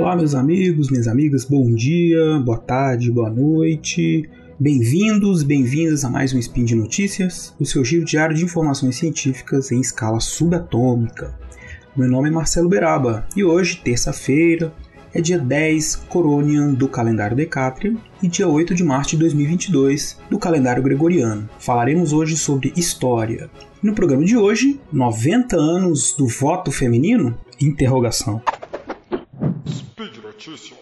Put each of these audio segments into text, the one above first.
Olá, meus amigos, minhas amigas, bom dia, boa tarde, boa noite. Bem-vindos, bem-vindas a mais um Spin de Notícias, o seu giro diário de informações científicas em escala subatômica. Meu nome é Marcelo Beraba e hoje, terça-feira, é dia 10 Coronian do calendário Decatrian e dia 8 de março de 2022 do calendário Gregoriano. Falaremos hoje sobre história. No programa de hoje, 90 anos do voto feminino? Interrogação. Notícias.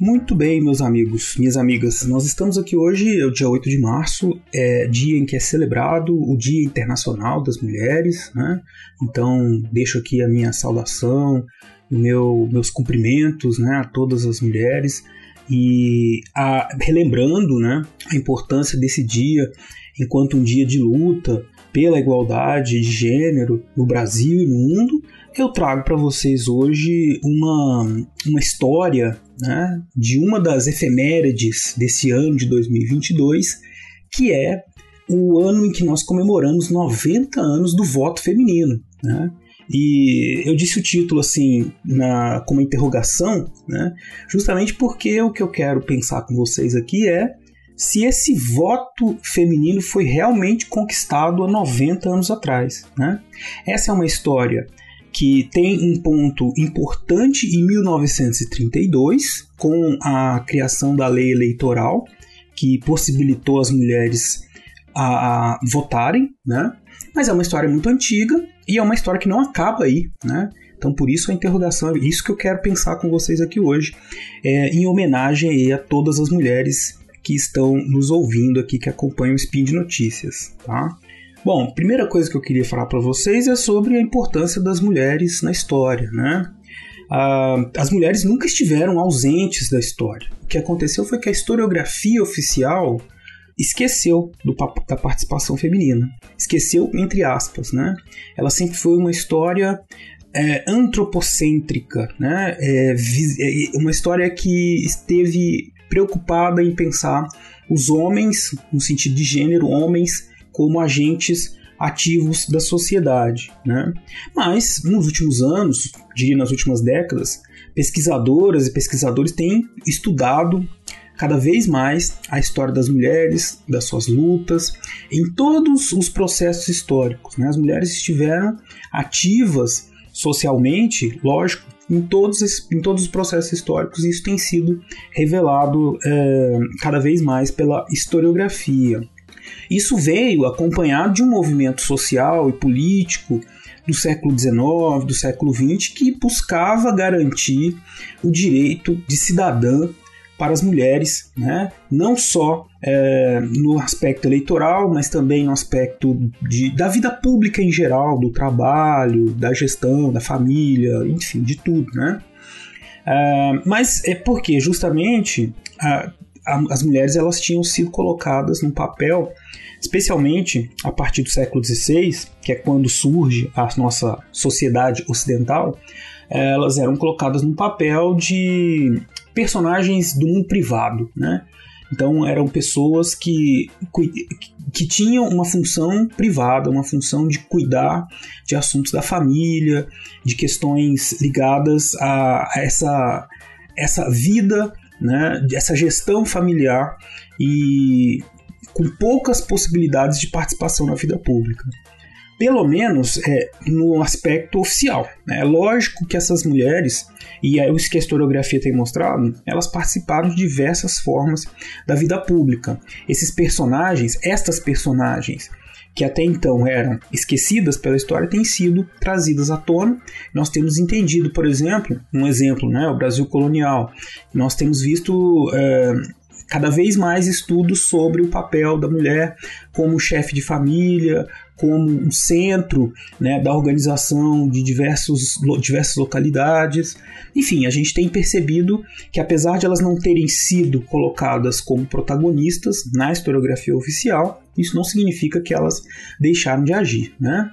Muito bem, meus amigos, minhas amigas, nós estamos aqui hoje, é o dia 8 de março, é dia em que é celebrado o Dia Internacional das Mulheres, né? Então, deixo aqui a minha saudação, meu, meus cumprimentos né, a todas as mulheres e a, relembrando né, a importância desse dia enquanto um dia de luta pela igualdade de gênero no Brasil e no mundo, eu trago para vocês hoje uma, uma história né, de uma das efemérides desse ano de 2022, que é o ano em que nós comemoramos 90 anos do voto feminino. Né? E eu disse o título assim, na, como interrogação, né, justamente porque o que eu quero pensar com vocês aqui é se esse voto feminino foi realmente conquistado há 90 anos atrás. Né? Essa é uma história que tem um ponto importante em 1932, com a criação da lei eleitoral, que possibilitou as mulheres a, a votarem, né? mas é uma história muito antiga e é uma história que não acaba aí. Né? Então, por isso a interrogação, é isso que eu quero pensar com vocês aqui hoje, é, em homenagem a todas as mulheres que estão nos ouvindo aqui, que acompanham o Spin de Notícias. Tá? Bom, primeira coisa que eu queria falar para vocês é sobre a importância das mulheres na história, né? Ah, as mulheres nunca estiveram ausentes da história. O que aconteceu foi que a historiografia oficial esqueceu do, da participação feminina. Esqueceu, entre aspas, né? Ela sempre foi uma história é, antropocêntrica, né? É, é, uma história que esteve preocupada em pensar os homens, no sentido de gênero, homens como agentes ativos da sociedade. Né? Mas, nos últimos anos, diria nas últimas décadas, pesquisadoras e pesquisadores têm estudado cada vez mais a história das mulheres, das suas lutas, em todos os processos históricos. Né? As mulheres estiveram ativas socialmente, lógico, em todos, em todos os processos históricos, e isso tem sido revelado é, cada vez mais pela historiografia. Isso veio acompanhado de um movimento social e político do século XIX, do século XX, que buscava garantir o direito de cidadã para as mulheres, né? não só é, no aspecto eleitoral, mas também no aspecto de, da vida pública em geral, do trabalho, da gestão, da família, enfim, de tudo. Né? É, mas é porque justamente as mulheres elas tinham sido colocadas num papel especialmente a partir do século XVI, que é quando surge a nossa sociedade ocidental, elas eram colocadas no papel de personagens do mundo privado, né? Então eram pessoas que, que tinham uma função privada, uma função de cuidar de assuntos da família, de questões ligadas a essa, essa vida, né, gestão familiar e com poucas possibilidades de participação na vida pública pelo menos é, no aspecto oficial. Né? É lógico que essas mulheres, e é isso que a historiografia tem mostrado, elas participaram de diversas formas da vida pública. Esses personagens, estas personagens, que até então eram esquecidas pela história, têm sido trazidas à tona. Nós temos entendido, por exemplo, um exemplo, né, o Brasil colonial. Nós temos visto é, cada vez mais estudos sobre o papel da mulher como chefe de família, como um centro né, da organização de diversos, diversas localidades. Enfim, a gente tem percebido que, apesar de elas não terem sido colocadas como protagonistas na historiografia oficial, isso não significa que elas deixaram de agir. Né?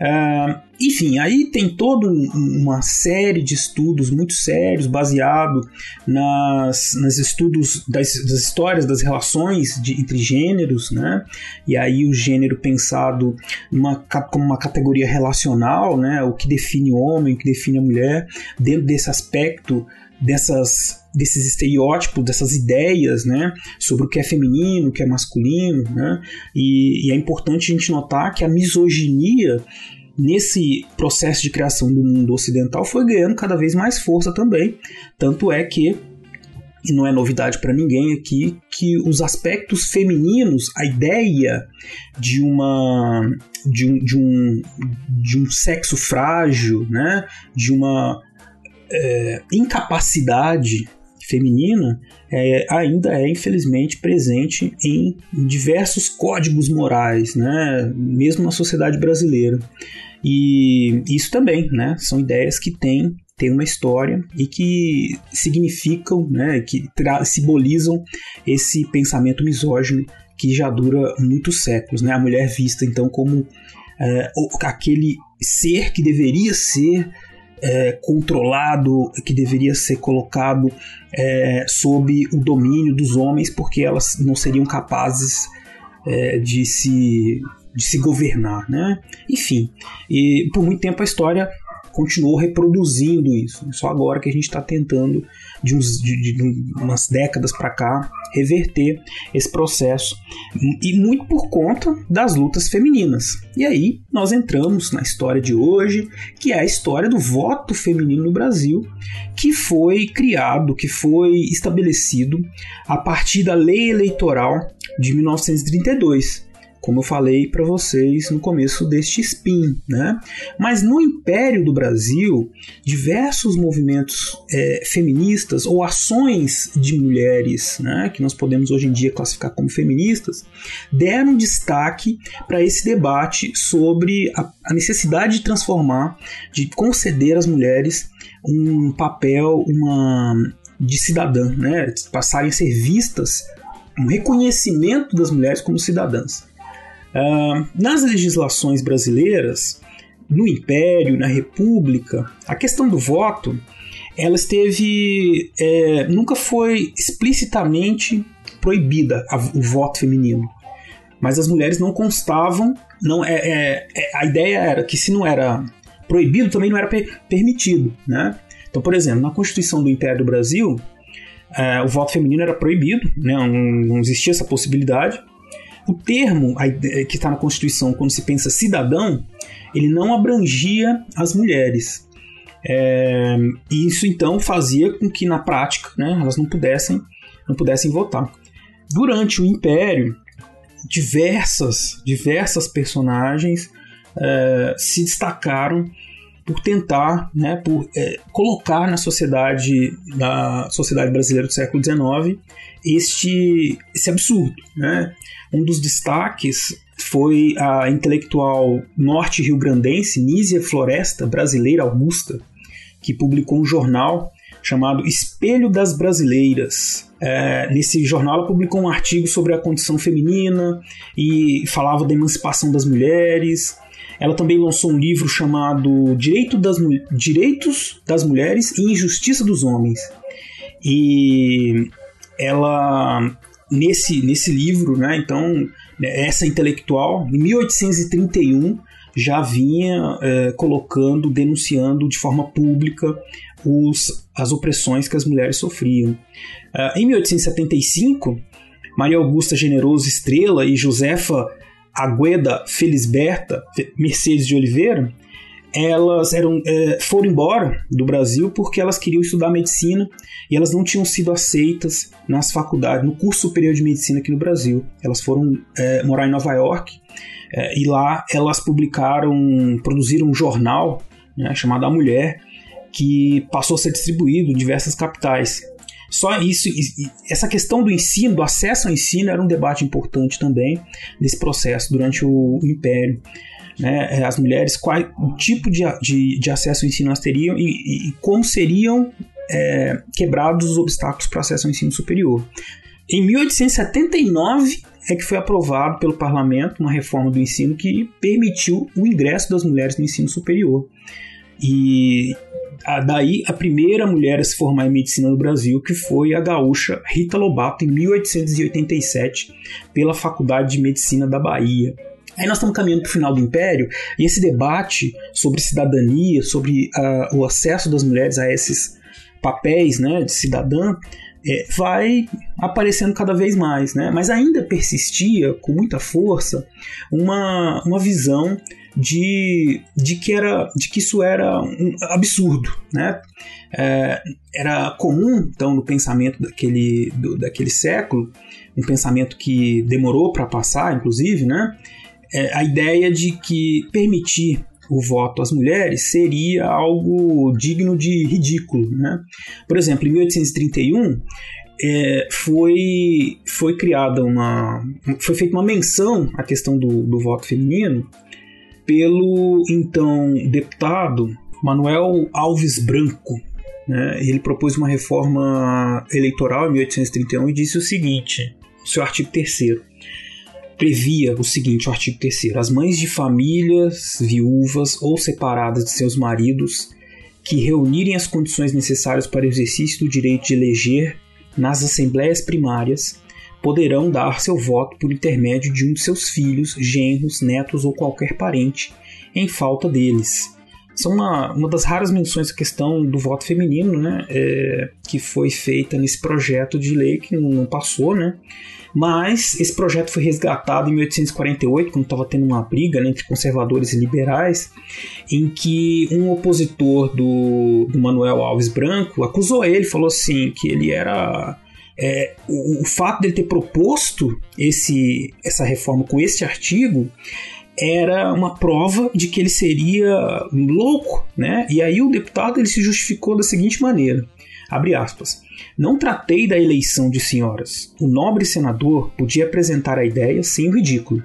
Uh, enfim, aí tem toda uma série de estudos muito sérios baseado nas, nas estudos das, das histórias das relações de, entre gêneros, né? E aí o gênero pensado numa, como uma categoria relacional, né? O que define o homem, o que define a mulher, dentro desse aspecto dessas desses estereótipos, dessas ideias, né, sobre o que é feminino, o que é masculino, né, e, e é importante a gente notar que a misoginia nesse processo de criação do mundo ocidental foi ganhando cada vez mais força também, tanto é que e não é novidade para ninguém aqui que os aspectos femininos, a ideia de uma de um, de um, de um sexo frágil, né, de uma é, incapacidade feminina é, ainda é infelizmente presente em diversos códigos morais, né? mesmo na sociedade brasileira. E isso também né? são ideias que têm, têm uma história e que significam, né? que simbolizam esse pensamento misógino que já dura muitos séculos. Né? A mulher vista então como é, aquele ser que deveria ser é, controlado, que deveria ser colocado é, sob o domínio dos homens, porque elas não seriam capazes é, de, se, de se governar. Né? Enfim, e por muito tempo a história continuou reproduzindo isso. Só agora que a gente está tentando, de, uns, de, de umas décadas para cá, reverter esse processo. E muito por conta das lutas femininas. E aí nós entramos na história de hoje, que é a história do voto feminino no Brasil, que foi criado, que foi estabelecido a partir da lei eleitoral de 1932 como eu falei para vocês no começo deste spin, né? Mas no Império do Brasil, diversos movimentos é, feministas ou ações de mulheres, né, que nós podemos hoje em dia classificar como feministas, deram destaque para esse debate sobre a, a necessidade de transformar, de conceder às mulheres um papel, uma de cidadã, né, passarem a ser vistas um reconhecimento das mulheres como cidadãs. Uh, nas legislações brasileiras, no Império, na República, a questão do voto ela esteve é, nunca foi explicitamente proibida a, o voto feminino, mas as mulheres não constavam, não é, é, é, a ideia era que se não era proibido também não era per, permitido, né? Então, por exemplo, na Constituição do Império do Brasil, é, o voto feminino era proibido, né? não, não existia essa possibilidade. O termo que está na Constituição, quando se pensa cidadão, ele não abrangia as mulheres. É, isso então fazia com que na prática né, elas não pudessem, não pudessem votar. Durante o Império, diversas, diversas personagens é, se destacaram por tentar, né, por é, colocar na sociedade, na sociedade brasileira do século XIX este esse absurdo, né? Um dos destaques foi a intelectual norte-rio-grandense Nízia Floresta, brasileira Augusta, que publicou um jornal chamado Espelho das Brasileiras. É, nesse jornal, ela publicou um artigo sobre a condição feminina e falava da emancipação das mulheres. Ela também lançou um livro chamado Direito das, Direitos das Mulheres e Injustiça dos Homens. E ela nesse, nesse livro, né, então né, essa intelectual, em 1831 já vinha é, colocando, denunciando de forma pública os, as opressões que as mulheres sofriam. Uh, em 1875, Maria Augusta Generoso Estrela e Josefa Agueda Felisberta Mercedes de Oliveira elas eram, é, foram embora do Brasil porque elas queriam estudar medicina e elas não tinham sido aceitas nas faculdades, no curso superior de medicina aqui no Brasil. Elas foram é, morar em Nova York é, e lá elas publicaram, produziram um jornal né, chamado A Mulher, que passou a ser distribuído em diversas capitais. Só isso, essa questão do ensino, do acesso ao ensino, era um debate importante também nesse processo durante o, Império né, é, as mulheres, qual o tipo de, de, de acesso ao ensino elas teriam e, e como seriam é, quebrados os obstáculos para acesso ao ensino superior. em 1879 é que foi aprovado pelo parlamento uma reforma do ensino que permitiu o ingresso das mulheres no ensino superior. E a, daí a primeira mulher a se formar em medicina no Brasil, que foi a gaúcha Rita Lobato, em 1887, pela Faculdade de Medicina da Bahia. Aí nós estamos caminhando para o final do Império e esse debate sobre cidadania, sobre uh, o acesso das mulheres a esses papéis né, de cidadã, é, vai aparecendo cada vez mais, né? mas ainda persistia com muita força uma, uma visão de, de, que era, de que isso era um absurdo. Né? É, era comum, então, no pensamento daquele, do, daquele século, um pensamento que demorou para passar, inclusive, né? É, a ideia de que permitir o voto às mulheres seria algo digno de ridículo. Né? Por exemplo, em 1831 é, foi, foi criada uma. foi feita uma menção à questão do, do voto feminino pelo então deputado Manuel Alves Branco. Né? Ele propôs uma reforma eleitoral em 1831 e disse o seguinte: seu artigo 3 previa o seguinte, o artigo 3 as mães de famílias viúvas ou separadas de seus maridos que reunirem as condições necessárias para o exercício do direito de eleger nas assembleias primárias poderão dar seu voto por intermédio de um de seus filhos, genros, netos ou qualquer parente, em falta deles. São uma, uma das raras menções à questão do voto feminino, né, é, que foi feita nesse projeto de lei que não passou, né, mas esse projeto foi resgatado em 1848, quando estava tendo uma briga né, entre conservadores e liberais, em que um opositor do, do Manuel Alves Branco acusou ele, falou assim que ele era é, o, o, fato dele ter proposto esse, essa reforma com esse artigo era uma prova de que ele seria louco, né? E aí o deputado ele se justificou da seguinte maneira: abre aspas. Não tratei da eleição de senhoras. O nobre senador podia apresentar a ideia sem o ridículo.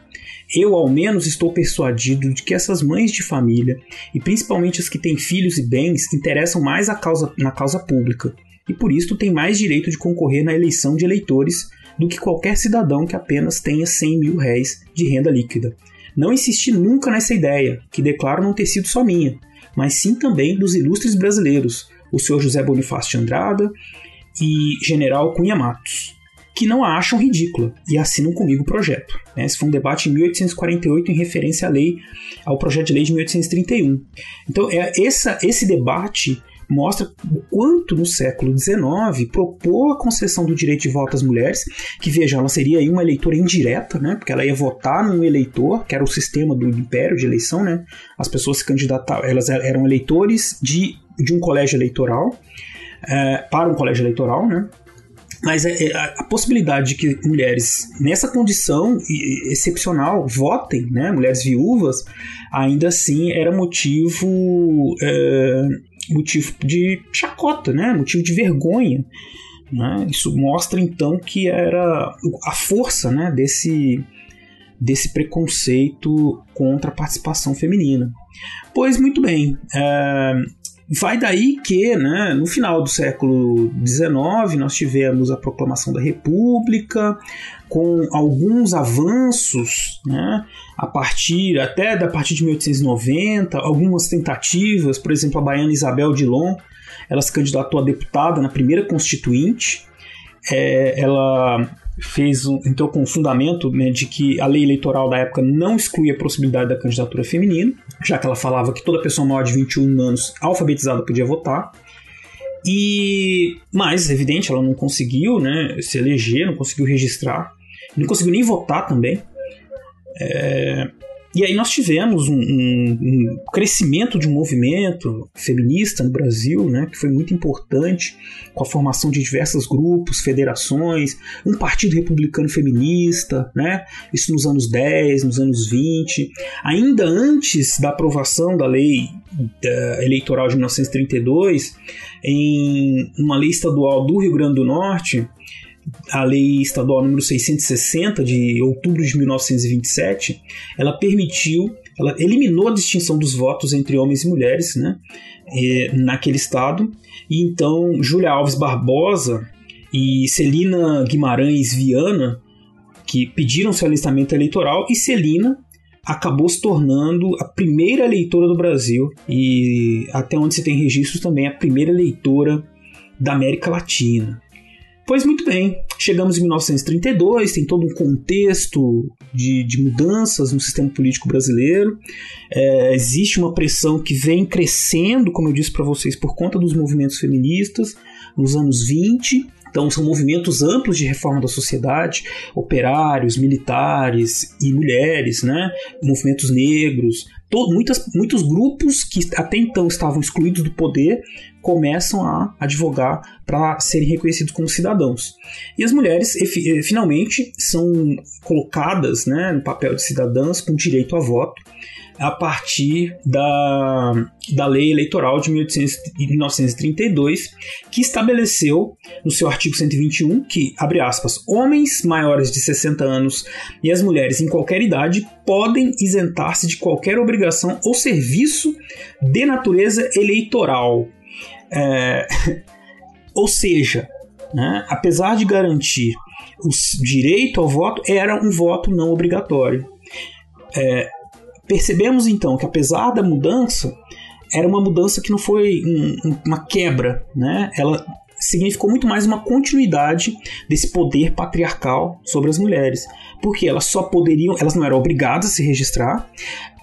Eu, ao menos, estou persuadido de que essas mães de família, e principalmente as que têm filhos e bens, interessam mais a causa, na causa pública, e por isso têm mais direito de concorrer na eleição de eleitores do que qualquer cidadão que apenas tenha 100 mil réis de renda líquida. Não insisti nunca nessa ideia, que declaro não ter sido só minha, mas sim também dos ilustres brasileiros, o senhor José Bonifácio de Andrada, e General Cunha Matos, que não a acham ridícula e assinam comigo o projeto. Né? Esse foi um debate em 1848 em referência à lei, ao projeto de lei de 1831. Então, é essa, esse debate mostra o quanto no século XIX propor a concessão do direito de voto às mulheres, que veja, ela seria uma eleitora indireta, né, porque ela ia votar num eleitor, que era o sistema do império de eleição, né, as pessoas se candidatavam, elas eram eleitores de, de um colégio eleitoral, é, para um colégio eleitoral, né? Mas é, é, a, possibilidade de que mulheres nessa condição excepcional votem, né, mulheres viúvas, ainda assim era motivo, é, motivo de chacota, né, motivo de vergonha. Né? Isso mostra então que era a força né, desse, desse preconceito contra a participação feminina. Pois muito bem, é, Vai daí que, né, no final do século XIX, nós tivemos a proclamação da República, com alguns avanços, né, a partir até da partir de 1890, algumas tentativas, por exemplo, a baiana Isabel Dilon, ela se candidatou a deputada na primeira constituinte, é, ela fez um, entrou com o fundamento né, de que a lei eleitoral da época não excluía a possibilidade da candidatura feminina, já que ela falava que toda pessoa maior de 21 anos alfabetizada podia votar. E mais evidente, ela não conseguiu, né, se eleger, não conseguiu registrar, não conseguiu nem votar também. É, e aí nós tivemos um, um, um, crescimento de um movimento feminista no Brasil, né, que foi muito importante, com a formação de diversos grupos, federações, um partido republicano feminista, né, isso nos anos 10, nos anos 20. Ainda antes da aprovação da lei da eleitoral de 1932, em uma lei estadual do Rio Grande do Norte, a lei estadual número 660 de outubro de 1927, ela permitiu, ela eliminou a distinção dos votos entre homens e mulheres, né, naquele estado. E então Júlia Alves Barbosa e Celina Guimarães Viana, que pediram seu alistamento eleitoral, e Celina acabou se tornando a primeira eleitora do Brasil e até onde se tem registros também a primeira eleitora da América Latina. Pois muito bem, chegamos em 1932, tem todo um contexto de, de mudanças no sistema político brasileiro. É, existe uma pressão que vem crescendo, como eu disse para vocês, por conta dos movimentos feministas nos anos 20. Então, são movimentos amplos de reforma da sociedade, operários, militares e mulheres, né? movimentos negros, muitas, muitos grupos que até então estavam excluídos do poder começam a advogar para serem reconhecidos como cidadãos. E as mulheres, finalmente, são colocadas né, no papel de cidadãs com direito a voto a partir da, da lei eleitoral de 1800, 1932, que estabeleceu no seu artigo 121 que, abre aspas, homens maiores de 60 anos e as mulheres em qualquer idade podem isentar-se de qualquer obrigação ou serviço de natureza eleitoral. É, ou seja, né, apesar de garantir o direito ao voto, era um voto não obrigatório. É, Percebemos então que apesar da mudança, era uma mudança que não foi um, uma quebra, né? Ela significou muito mais uma continuidade desse poder patriarcal sobre as mulheres, porque elas só poderiam, elas não eram obrigadas a se registrar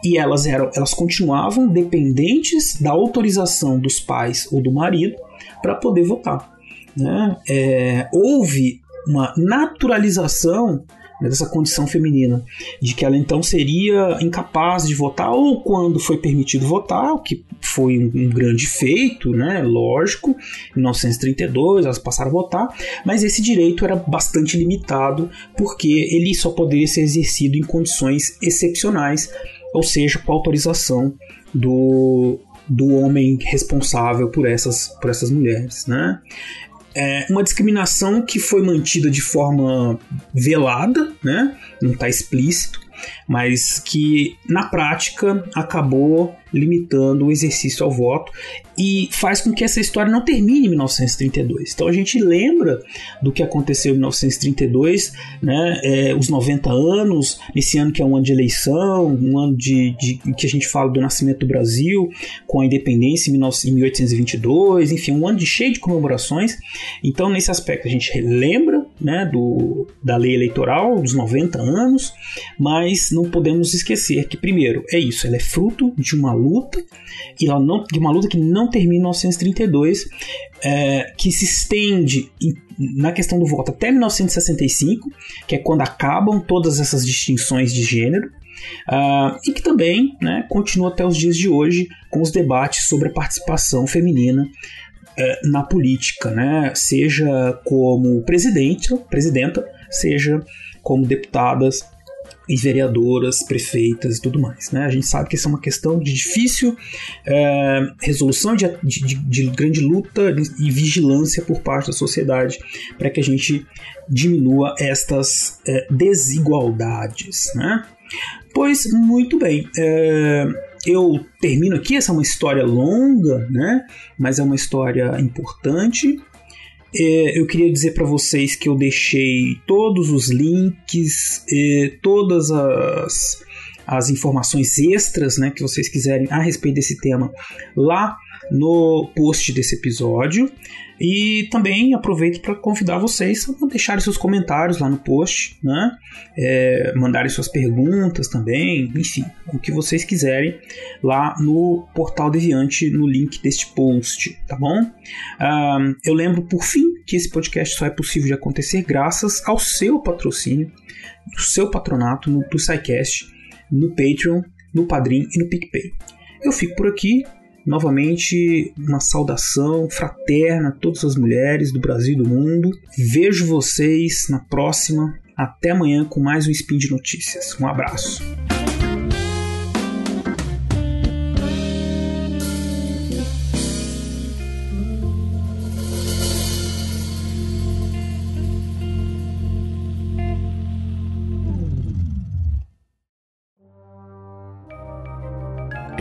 e elas eram, elas continuavam dependentes da autorização dos pais ou do marido para poder votar. Né? É, houve uma naturalização né, dessa condição feminina, de que ela então seria incapaz de votar, ou quando foi permitido votar, o que foi um, um grande feito, né, lógico, em 1932 elas passaram a votar, mas esse direito era bastante limitado, porque ele só poderia ser exercido em condições excepcionais, ou seja, com autorização do, do homem responsável por essas, por essas mulheres. Né? É uma discriminação que foi mantida de forma velada, né? não está explícito, mas que na prática acabou limitando o exercício ao voto e faz com que essa história não termine em 1932. Então a gente lembra do que aconteceu em 1932, né, é, os 90 anos, esse ano que é um ano de eleição, um ano de, de que a gente fala do nascimento do Brasil, com a independência em 1822, enfim, um ano de cheio de comemorações. Então nesse aspecto a gente lembra né, do, da lei eleitoral dos 90 anos, mas não podemos esquecer que primeiro é isso, ela é fruto de uma luta, e ela não, de uma luta que não termina em 1932, é, que se estende em, na questão do voto até 1965, que é quando acabam todas essas distinções de gênero, uh, e que também né, continua até os dias de hoje com os debates sobre a participação feminina na política, né, seja como presidente, presidenta, seja como deputadas e vereadoras, prefeitas e tudo mais. Né? A gente sabe que essa é uma questão de difícil é, resolução, de, de, de, grande luta e vigilância por parte da sociedade para que a gente diminua estas é, desigualdades. Né? Pois, muito bem. É, eu termino aqui, essa é uma história longa, né? mas é uma história importante. É, eu queria dizer para vocês que eu deixei todos os links, e todas as, as informações extras né, que vocês quiserem a respeito desse tema lá no post desse episódio. E também aproveito para convidar vocês a deixarem seus comentários lá no post, né? É, mandarem suas perguntas também, enfim, o que vocês quiserem lá no Portal Deviante, no link deste post, tá bom? Um, eu lembro, por fim, que esse podcast só é possível de acontecer graças ao seu patrocínio, do seu patronato no, do SciCast, no Patreon, no Padrim e no PicPay. Eu fico por aqui, Novamente, uma saudação fraterna a todas as mulheres do Brasil e do mundo. Vejo vocês na próxima. Até amanhã com mais um Spin de Notícias. Um abraço.